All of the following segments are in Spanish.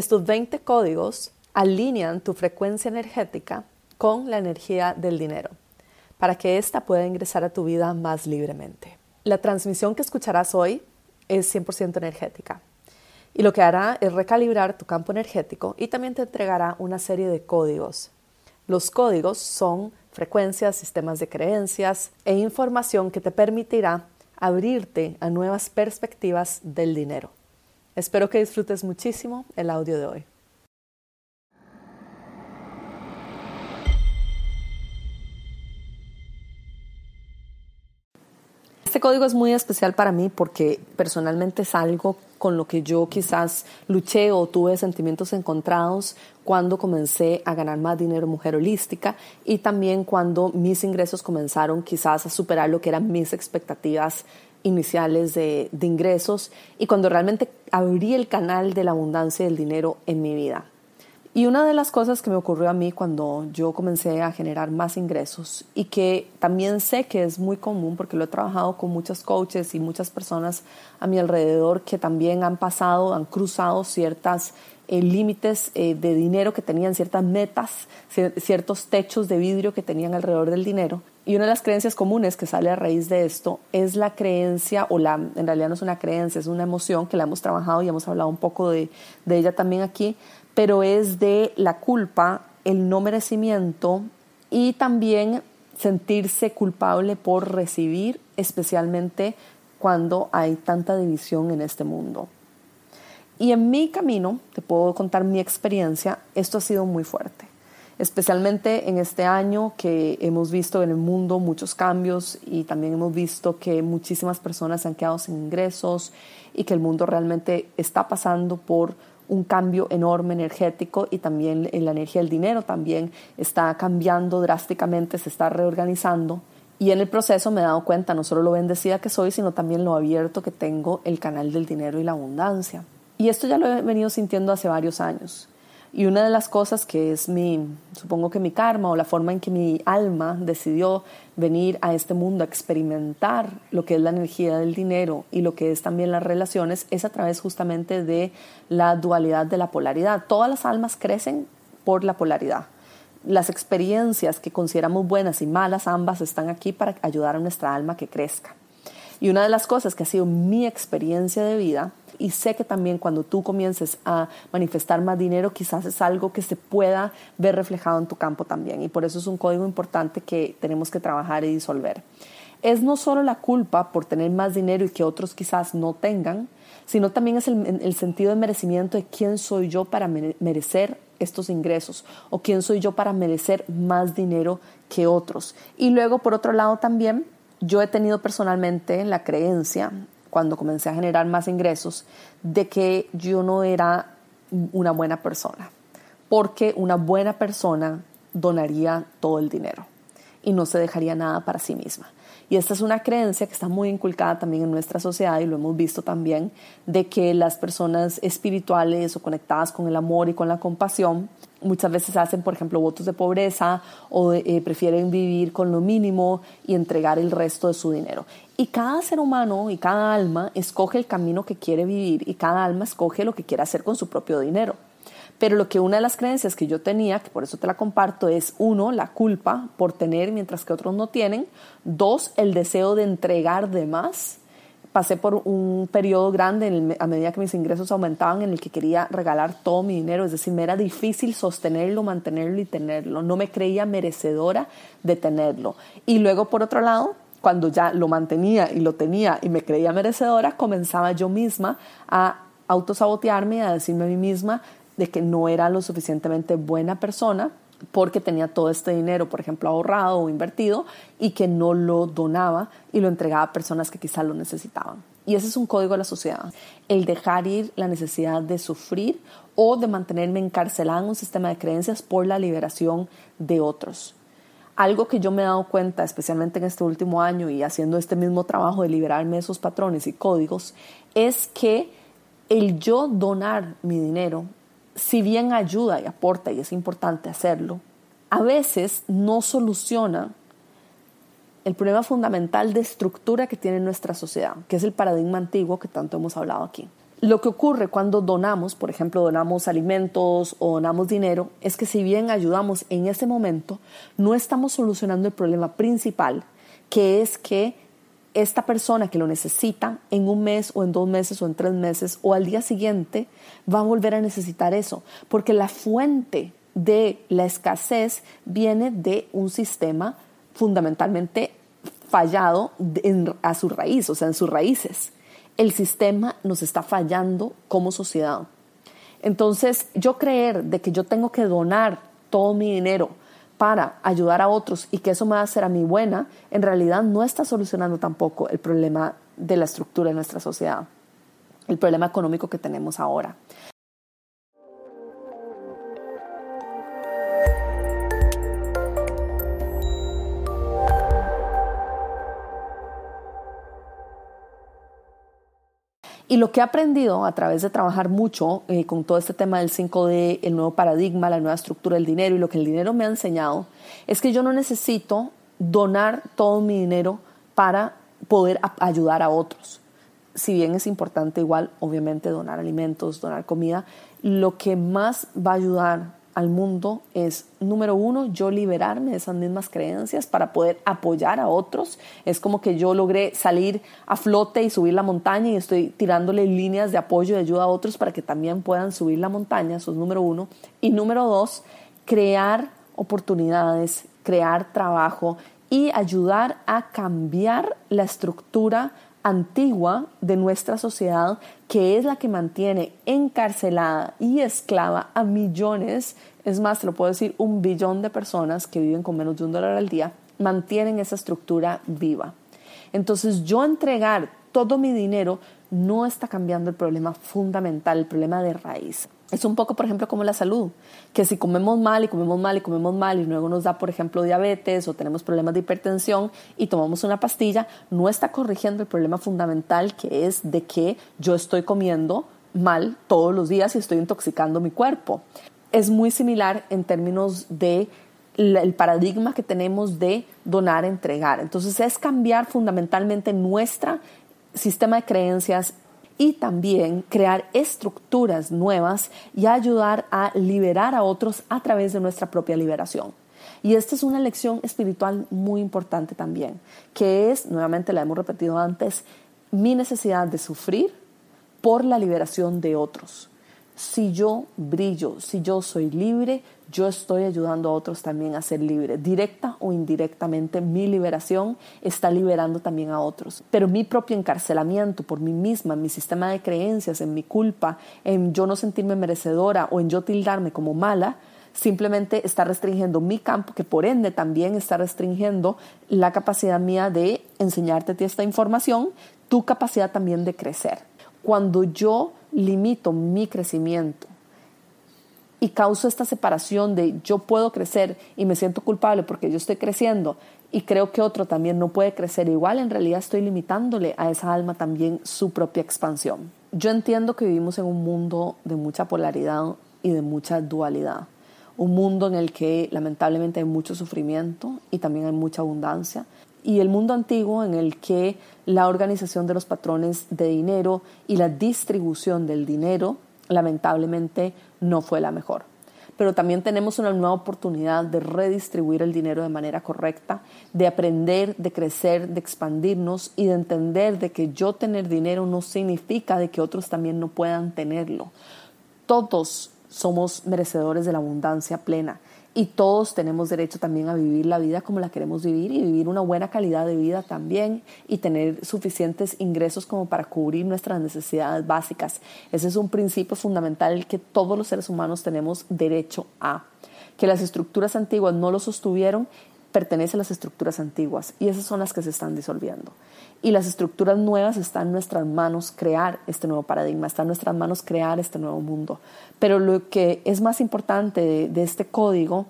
Estos 20 códigos alinean tu frecuencia energética con la energía del dinero para que ésta pueda ingresar a tu vida más libremente. La transmisión que escucharás hoy es 100% energética y lo que hará es recalibrar tu campo energético y también te entregará una serie de códigos. Los códigos son frecuencias, sistemas de creencias e información que te permitirá abrirte a nuevas perspectivas del dinero. Espero que disfrutes muchísimo el audio de hoy. Este código es muy especial para mí porque personalmente es algo con lo que yo quizás luché o tuve sentimientos encontrados cuando comencé a ganar más dinero mujer holística y también cuando mis ingresos comenzaron quizás a superar lo que eran mis expectativas iniciales de, de ingresos y cuando realmente abrí el canal de la abundancia del dinero en mi vida. Y una de las cosas que me ocurrió a mí cuando yo comencé a generar más ingresos y que también sé que es muy común porque lo he trabajado con muchos coaches y muchas personas a mi alrededor que también han pasado, han cruzado ciertas eh, límites eh, de dinero que tenían, ciertas metas, ciertos techos de vidrio que tenían alrededor del dinero. Y una de las creencias comunes que sale a raíz de esto es la creencia, o la, en realidad no es una creencia, es una emoción que la hemos trabajado y hemos hablado un poco de, de ella también aquí, pero es de la culpa, el no merecimiento y también sentirse culpable por recibir, especialmente cuando hay tanta división en este mundo. Y en mi camino, te puedo contar mi experiencia, esto ha sido muy fuerte, especialmente en este año que hemos visto en el mundo muchos cambios y también hemos visto que muchísimas personas se han quedado sin ingresos y que el mundo realmente está pasando por un cambio enorme energético y también la energía del dinero también está cambiando drásticamente, se está reorganizando. Y en el proceso me he dado cuenta no solo lo bendecida que soy, sino también lo abierto que tengo el canal del dinero y la abundancia. Y esto ya lo he venido sintiendo hace varios años. Y una de las cosas que es mi, supongo que mi karma o la forma en que mi alma decidió venir a este mundo a experimentar lo que es la energía del dinero y lo que es también las relaciones, es a través justamente de la dualidad de la polaridad. Todas las almas crecen por la polaridad. Las experiencias que consideramos buenas y malas, ambas están aquí para ayudar a nuestra alma que crezca. Y una de las cosas que ha sido mi experiencia de vida y sé que también cuando tú comiences a manifestar más dinero, quizás es algo que se pueda ver reflejado en tu campo también. Y por eso es un código importante que tenemos que trabajar y disolver. Es no solo la culpa por tener más dinero y que otros quizás no tengan, sino también es el, sentido de merecimiento de quién soy yo para merecer estos ingresos o quién soy yo para merecer más dinero que otros. Y luego, por otro lado, también yo he tenido personalmente la creencia cuando comencé a generar más ingresos, de que yo no era una buena persona, porque una buena persona donaría todo el dinero y no se dejaría nada para sí misma. Y esta es una creencia que está muy inculcada también en nuestra sociedad y lo hemos visto también, de que las personas espirituales o conectadas con el amor y con la compasión muchas veces hacen, por ejemplo, votos de pobreza o eh, prefieren vivir con lo mínimo y entregar el resto de su dinero. Y cada ser humano y cada alma escoge el camino que quiere vivir y cada alma escoge lo que quiere hacer con su propio dinero. Pero lo que una de las creencias que yo tenía, que por eso te la comparto, es uno, la culpa por tener mientras que otros no tienen. Dos, el deseo de entregar de más. Pasé por un periodo grande a medida que mis ingresos aumentaban en el que quería regalar todo mi dinero. Es decir, me era difícil sostenerlo, mantenerlo y tenerlo. No me creía merecedora de tenerlo. Y luego, por otro lado, cuando ya lo mantenía y lo tenía y me creía merecedora, comenzaba yo misma a autosabotearme, a decirme a mí misma de que no era lo suficientemente buena persona porque tenía todo este dinero, por ejemplo, ahorrado o invertido y que no lo donaba y lo entregaba a personas que quizás lo necesitaban. Y ese es un código de la sociedad, el dejar ir la necesidad de sufrir o de mantenerme encarcelada en un sistema de creencias por la liberación de otros. Algo que yo me he dado cuenta, especialmente en este último año y haciendo este mismo trabajo de liberarme de esos patrones y códigos, es que el yo donar mi dinero, si bien ayuda y aporta y es importante hacerlo, a veces no soluciona el problema fundamental de estructura que tiene nuestra sociedad, que es el paradigma antiguo que tanto hemos hablado aquí. Lo que ocurre cuando donamos, por ejemplo, donamos alimentos o donamos dinero, es que si bien ayudamos en ese momento, no estamos solucionando el problema principal, que es que esta persona que lo necesita en un mes o en dos meses o en tres meses o al día siguiente va a volver a necesitar eso, porque la fuente de la escasez viene de un sistema fundamentalmente fallado a su raíz, o sea, en sus raíces el sistema nos está fallando como sociedad. Entonces, yo creer de que yo tengo que donar todo mi dinero para ayudar a otros y que eso me va a hacer a mí buena, en realidad no está solucionando tampoco el problema de la estructura de nuestra sociedad, el problema económico que tenemos ahora. Y lo que he aprendido a través de trabajar mucho eh, con todo este tema del 5D, el nuevo paradigma, la nueva estructura del dinero y lo que el dinero me ha enseñado, es que yo no necesito donar todo mi dinero para poder ayudar a otros. Si bien es importante igual, obviamente, donar alimentos, donar comida, lo que más va a ayudar al mundo es, número uno, yo liberarme de esas mismas creencias para poder apoyar a otros. Es como que yo logré salir a flote y subir la montaña y estoy tirándole líneas de apoyo y ayuda a otros para que también puedan subir la montaña, eso es número uno. Y número dos, crear oportunidades, crear trabajo y ayudar a cambiar la estructura antigua de nuestra sociedad que es la que mantiene encarcelada y esclava a millones, es más, te lo puedo decir, un billón de personas que viven con menos de un dólar al día, mantienen esa estructura viva. Entonces yo entregar todo mi dinero no está cambiando el problema fundamental, el problema de raíz. Es un poco, por ejemplo, como la salud, que si comemos mal y comemos mal y comemos mal y luego nos da, por ejemplo, diabetes o tenemos problemas de hipertensión y tomamos una pastilla, no está corrigiendo el problema fundamental que es de que yo estoy comiendo mal todos los días y estoy intoxicando mi cuerpo. Es muy similar en términos de el paradigma que tenemos de donar, entregar. Entonces es cambiar fundamentalmente nuestro sistema de creencias, y también crear estructuras nuevas y ayudar a liberar a otros a través de nuestra propia liberación. Y esta es una lección espiritual muy importante también, que es, nuevamente la hemos repetido antes, mi necesidad de sufrir por la liberación de otros. Si yo brillo, si yo soy libre, yo estoy ayudando a otros también a ser libres. Directa o indirectamente, mi liberación está liberando también a otros. Pero mi propio encarcelamiento por mí misma, mi sistema de creencias, en mi culpa, en yo no sentirme merecedora o en yo tildarme como mala, simplemente está restringiendo mi campo, que por ende también está restringiendo la capacidad mía de enseñarte esta información, tu capacidad también de crecer. Cuando yo limito mi crecimiento y causo esta separación de yo puedo crecer y me siento culpable porque yo estoy creciendo y creo que otro también no puede crecer igual, en realidad estoy limitándole a esa alma también su propia expansión. Yo entiendo que vivimos en un mundo de mucha polaridad y de mucha dualidad, un mundo en el que lamentablemente hay mucho sufrimiento y también hay mucha abundancia, y el mundo antiguo en el que la organización de los patrones de dinero y la distribución del dinero lamentablemente no fue la mejor. Pero también tenemos una nueva oportunidad de redistribuir el dinero de manera correcta, de aprender, de crecer, de expandirnos y de entender de que yo tener dinero no significa de que otros también no puedan tenerlo. Todos somos merecedores de la abundancia plena y todos tenemos derecho también a vivir la vida como la queremos vivir y vivir una buena calidad de vida también y tener suficientes ingresos como para cubrir nuestras necesidades básicas. Ese es un principio fundamental que todos los seres humanos tenemos derecho a. Que las estructuras antiguas no lo sostuvieron pertenece a las estructuras antiguas y esas son las que se están disolviendo. Y las estructuras nuevas están en nuestras manos crear este nuevo paradigma, está en nuestras manos crear este nuevo mundo. Pero lo que es más importante de, de este código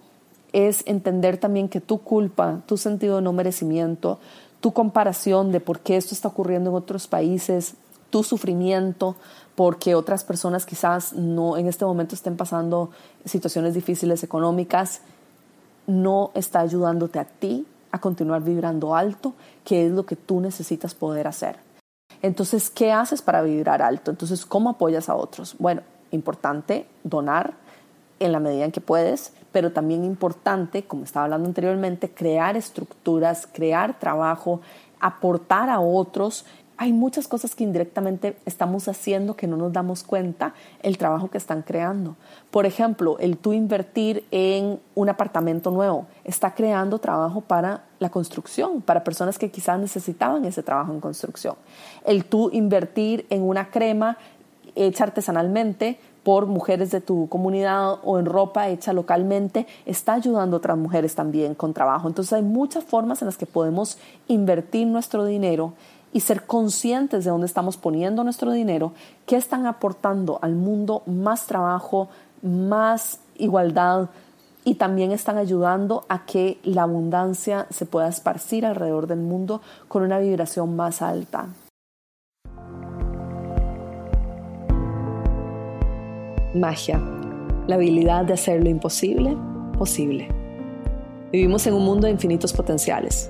es entender también que tu culpa, tu sentido de no merecimiento, tu comparación de por qué esto está ocurriendo en otros países, tu sufrimiento, porque otras personas quizás no en este momento estén pasando situaciones difíciles económicas, no está ayudándote a ti a continuar vibrando alto, que es lo que tú necesitas poder hacer. Entonces, ¿qué haces para vibrar alto? Entonces, ¿cómo apoyas a otros? Bueno, importante donar en la medida en que puedes, pero también importante, como estaba hablando anteriormente, crear estructuras, crear trabajo, aportar a otros hay muchas cosas que indirectamente estamos haciendo que no nos damos cuenta el trabajo que están creando. Por ejemplo, el tú invertir en un apartamento nuevo está creando trabajo para la construcción, para personas que quizás necesitaban ese trabajo en construcción. El tú invertir en una crema hecha artesanalmente por mujeres de tu comunidad o en ropa hecha localmente, está ayudando a otras mujeres también con trabajo. Entonces hay muchas formas en las que podemos invertir nuestro dinero y ser conscientes de dónde estamos poniendo nuestro dinero, qué están aportando al mundo más trabajo, más igualdad y también están ayudando a que la abundancia se pueda esparcir alrededor del mundo con una vibración más alta. Magia, la habilidad de hacer lo imposible posible. Vivimos en un mundo de infinitos potenciales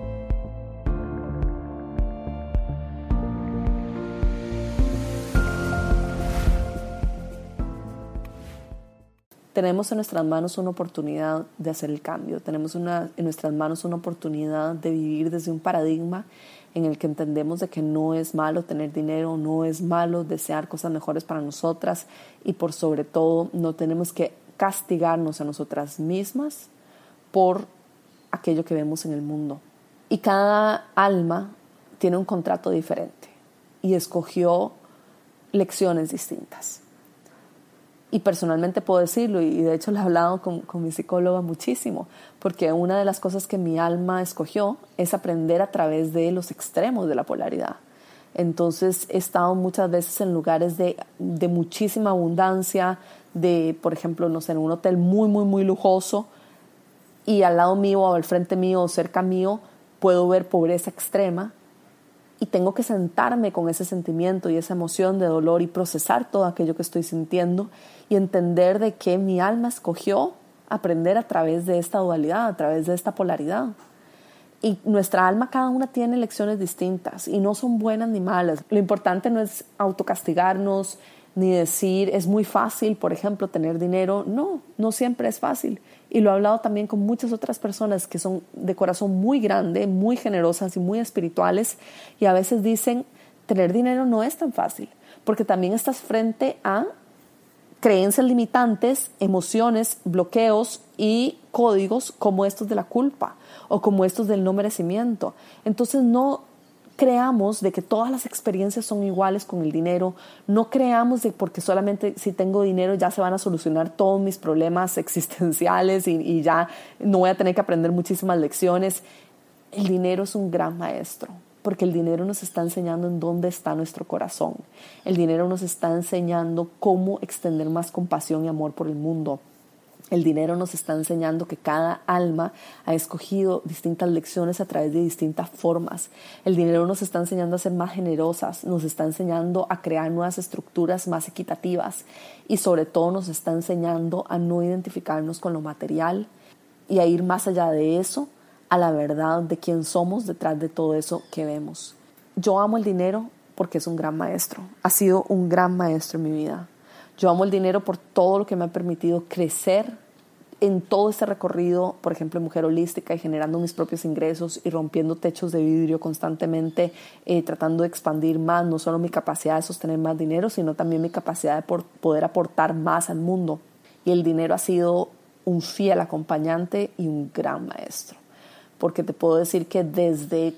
Tenemos en nuestras manos una oportunidad de hacer el cambio, tenemos una, en nuestras manos una oportunidad de vivir desde un paradigma en el que entendemos de que no es malo tener dinero, no es malo desear cosas mejores para nosotras y por sobre todo no tenemos que castigarnos a nosotras mismas por aquello que vemos en el mundo. Y cada alma tiene un contrato diferente y escogió lecciones distintas y personalmente puedo decirlo, y de hecho lo he hablado con, con, mi psicóloga muchísimo, porque una de las cosas que mi alma escogió es aprender a través de los extremos de la polaridad. Entonces he estado muchas veces en lugares de, de muchísima abundancia, de, por ejemplo, no en un hotel muy, muy, muy lujoso, y al lado mío o al frente mío o cerca mío puedo ver pobreza extrema, y tengo que sentarme con ese sentimiento y esa emoción de dolor y procesar todo aquello que estoy sintiendo y entender de que mi alma escogió aprender a través de esta dualidad, a través de esta polaridad. Y nuestra alma, cada una tiene lecciones distintas y no son buenas ni malas. Lo importante no es autocastigarnos ni decir es muy fácil, por ejemplo, tener dinero. No, no siempre es fácil y lo he hablado también con muchas otras personas que son de corazón muy grande, muy generosas y muy espirituales y a veces dicen, tener dinero no es tan fácil, porque también estás frente a creencias limitantes, emociones, bloqueos y códigos como estos de la culpa o como estos del no merecimiento. Entonces no creamos de que todas las experiencias son iguales con el dinero, no creamos de porque solamente si tengo dinero ya se van a solucionar todos mis problemas existenciales y, y ya no voy a tener que aprender muchísimas lecciones. El dinero es un gran maestro porque el dinero nos está enseñando en dónde está nuestro corazón. El dinero nos está enseñando cómo extender más compasión y amor por el mundo. El dinero nos está enseñando que cada alma ha escogido distintas lecciones a través de distintas formas. El dinero nos está enseñando a ser más generosas, nos está enseñando a crear nuevas estructuras más equitativas y sobre todo nos está enseñando a no identificarnos con lo material y a ir más allá de eso, a la verdad de quién somos detrás de todo eso que vemos. Yo amo el dinero porque es un gran maestro, ha sido un gran maestro en mi vida. Yo amo el dinero por todo lo que me ha permitido crecer en todo este recorrido, por ejemplo, en Mujer Holística y generando mis propios ingresos y rompiendo techos de vidrio constantemente, eh, tratando de expandir más, no solo mi capacidad de sostener más dinero, sino también mi capacidad de poder aportar más al mundo. Y el dinero ha sido un fiel acompañante y un gran maestro. Porque te puedo decir que desde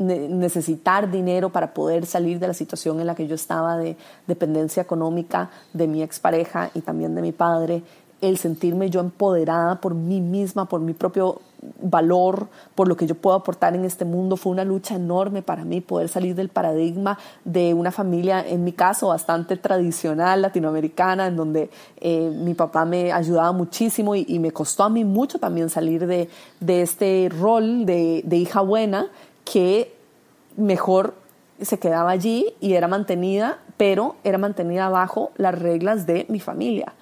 necesitar dinero para poder salir de la situación en la que yo estaba de dependencia económica de mi expareja y también de mi padre, el sentirme yo empoderada por mí misma, por mi propio valor, por lo que yo puedo aportar en este mundo. Fue una lucha enorme para mí poder salir del paradigma de una familia, en mi caso, bastante tradicional latinoamericana, en donde eh, mi papá me ayudaba muchísimo y, me costó a mí mucho también salir de, este rol de, de hija buena que mejor se quedaba allí y era mantenida, pero era mantenida bajo las reglas de mi familia.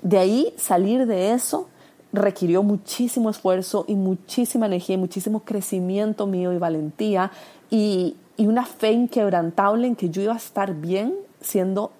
De ahí salir de eso requirió muchísimo esfuerzo y muchísima energía y muchísimo crecimiento mío y valentía y, una fe inquebrantable en que yo iba a estar bien siendo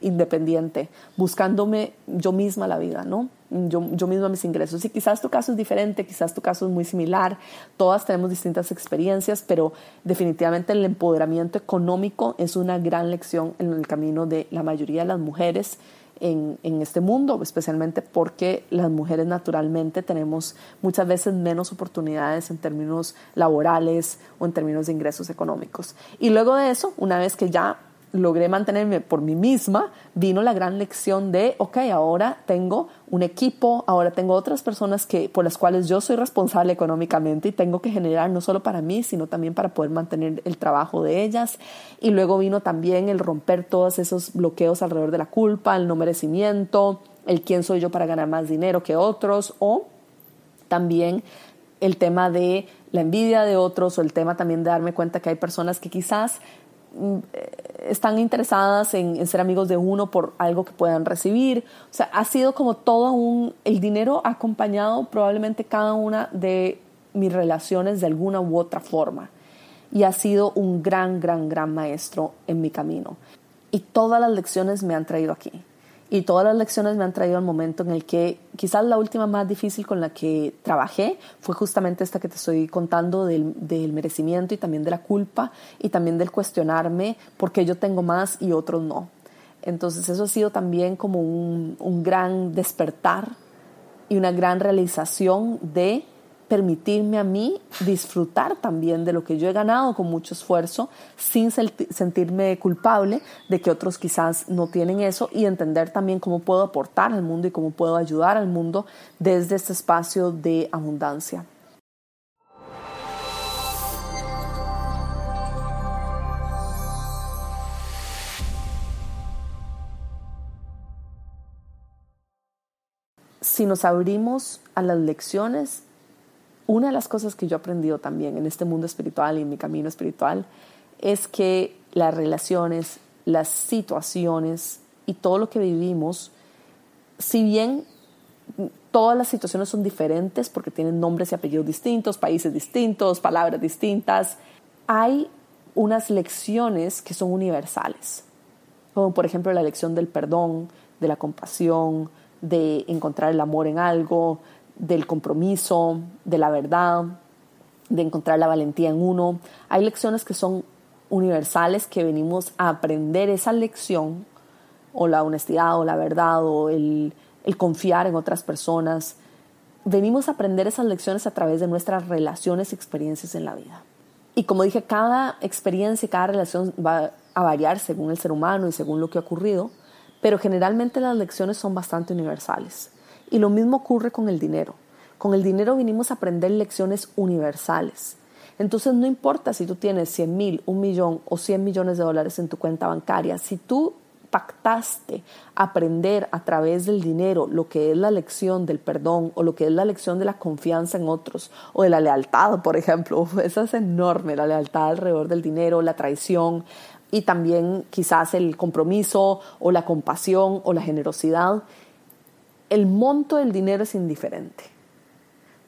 independiente, buscándome yo misma la vida, ¿no? Yo, yo misma mis ingresos. Y quizás tu caso es diferente, quizás tu caso es muy similar, todas tenemos distintas experiencias, pero definitivamente el empoderamiento económico es una gran lección en el camino de la mayoría de las mujeres en, este mundo, especialmente porque las mujeres naturalmente tenemos muchas veces menos oportunidades en términos laborales o en términos de ingresos económicos. Y luego de eso, una vez que ya logré mantenerme por mí misma, vino la gran lección de, ok, ahora tengo un equipo, ahora tengo otras personas que, por las cuales yo soy responsable económicamente y tengo que generar no solo para mí, sino también para poder mantener el trabajo de ellas. Y luego vino también el romper todos esos bloqueos alrededor de la culpa, el no merecimiento, el quién soy yo para ganar más dinero que otros, o también el tema de la envidia de otros o el tema también de darme cuenta que hay personas que quizás están interesadas en, ser amigos de uno por algo que puedan recibir. O sea, ha sido como todo un... El dinero ha acompañado probablemente cada una de mis relaciones de alguna u otra forma. Y ha sido un gran, gran, gran maestro en mi camino. Y todas las lecciones me han traído aquí. Y todas las lecciones me han traído al momento en el que quizás la última más difícil con la que trabajé fue justamente esta que te estoy contando del, merecimiento y también de la culpa y también del cuestionarme por qué yo tengo más y otros no. Entonces eso ha sido también como un, un gran despertar y una gran realización de permitirme a mí disfrutar también de lo que yo he ganado con mucho esfuerzo sin sentirme culpable de que otros quizás no tienen eso y entender también cómo puedo aportar al mundo y cómo puedo ayudar al mundo desde este espacio de abundancia. Si nos abrimos a las lecciones, una de las cosas que yo he aprendido también en este mundo espiritual y en mi camino espiritual es que las relaciones, las situaciones y todo lo que vivimos, si bien todas las situaciones son diferentes porque tienen nombres y apellidos distintos, países distintos, palabras distintas, hay unas lecciones que son universales, como por ejemplo la lección del perdón, de la compasión, de encontrar el amor en algo, del compromiso, de la verdad, de encontrar la valentía en uno. Hay lecciones que son universales que venimos a aprender esa lección o la honestidad o la verdad o el, confiar en otras personas. Venimos a aprender esas lecciones a través de nuestras relaciones y experiencias en la vida. Y como dije, cada experiencia y cada relación va a variar según el ser humano y según lo que ha ocurrido, pero generalmente las lecciones son bastante universales. Y lo mismo ocurre con el dinero. Con el dinero vinimos a aprender lecciones universales. Entonces no importa si tú tienes 100 mil, un millón o 100 millones de dólares en tu cuenta bancaria, si tú pactaste aprender a través del dinero lo que es la lección del perdón o lo que es la lección de la confianza en otros o de la lealtad, por ejemplo, esa es enorme, la lealtad alrededor del dinero, la traición y también quizás el compromiso o la compasión o la generosidad el monto del dinero es indiferente.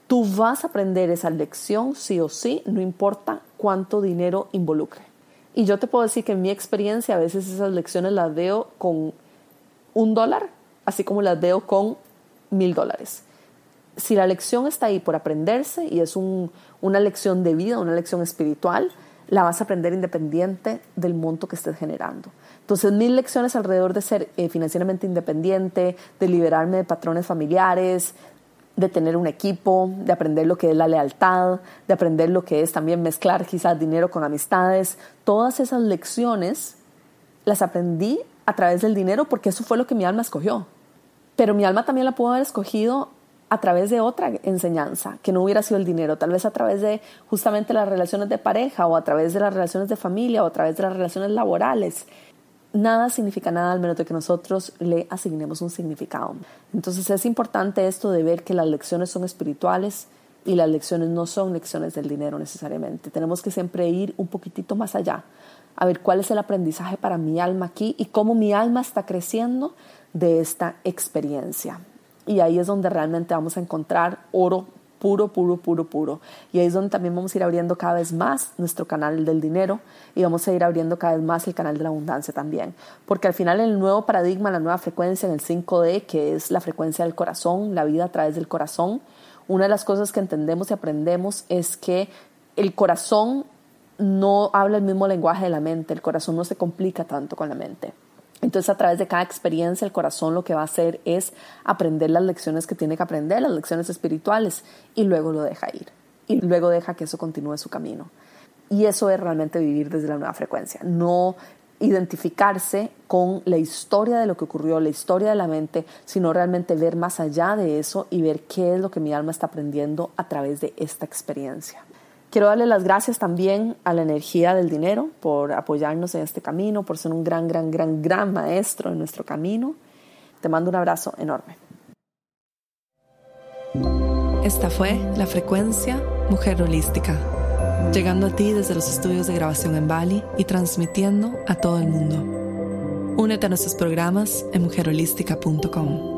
Tú vas a aprender esa lección sí o sí, no importa cuánto dinero involucre. Y yo te puedo decir que en mi experiencia a veces esas lecciones las veo con un dólar, así como las veo con mil dólares. Si la lección está ahí por aprenderse y es una lección de vida, una lección espiritual, la vas a aprender independiente del monto que estés generando. Entonces, mil lecciones alrededor de ser eh, financieramente independiente, de liberarme de patrones familiares, de tener un equipo, de aprender lo que es la lealtad, de aprender lo que es también mezclar quizás dinero con amistades. Todas esas lecciones las aprendí a través del dinero porque eso fue lo que mi alma escogió. Pero mi alma también la pudo haber escogido a través de otra enseñanza, que no hubiera sido el dinero, tal vez a través de justamente las relaciones de pareja o a través de las relaciones de familia o a través de las relaciones laborales. Nada significa nada al menos de que nosotros le asignemos un significado. Entonces es importante esto de ver que las lecciones son espirituales y las lecciones no son lecciones del dinero necesariamente. Tenemos que siempre ir un poquitito más allá, a ver cuál es el aprendizaje para mi alma aquí y cómo mi alma está creciendo de esta experiencia. Y ahí es donde realmente vamos a encontrar oro puro, puro, puro, puro. Y ahí es donde también vamos a ir abriendo cada vez más nuestro canal del dinero y vamos a ir abriendo cada vez más el canal de la abundancia también. Porque al final el nuevo paradigma, la nueva frecuencia en el 5D, que es la frecuencia del corazón, la vida a través del corazón, una de las cosas que entendemos y aprendemos es que el corazón no habla el mismo lenguaje de la mente, el corazón no se complica tanto con la mente. Entonces, a través de cada experiencia, el corazón lo que va a hacer es aprender las lecciones que tiene que aprender, las lecciones espirituales, y luego lo deja ir. Y luego deja que eso continúe su camino. Y eso es realmente vivir desde la nueva frecuencia, no identificarse con la historia de lo que ocurrió, la historia de la mente, sino realmente ver más allá de eso y ver qué es lo que mi alma está aprendiendo a través de esta experiencia. Quiero darle las gracias también a la energía del dinero por apoyarnos en este camino, por ser un gran, gran, gran, gran maestro en nuestro camino. Te mando un abrazo enorme. Esta fue la frecuencia Mujer Holística, llegando a ti desde los estudios de grabación en Bali y transmitiendo a todo el mundo. Únete a nuestros programas en mujerholística.com.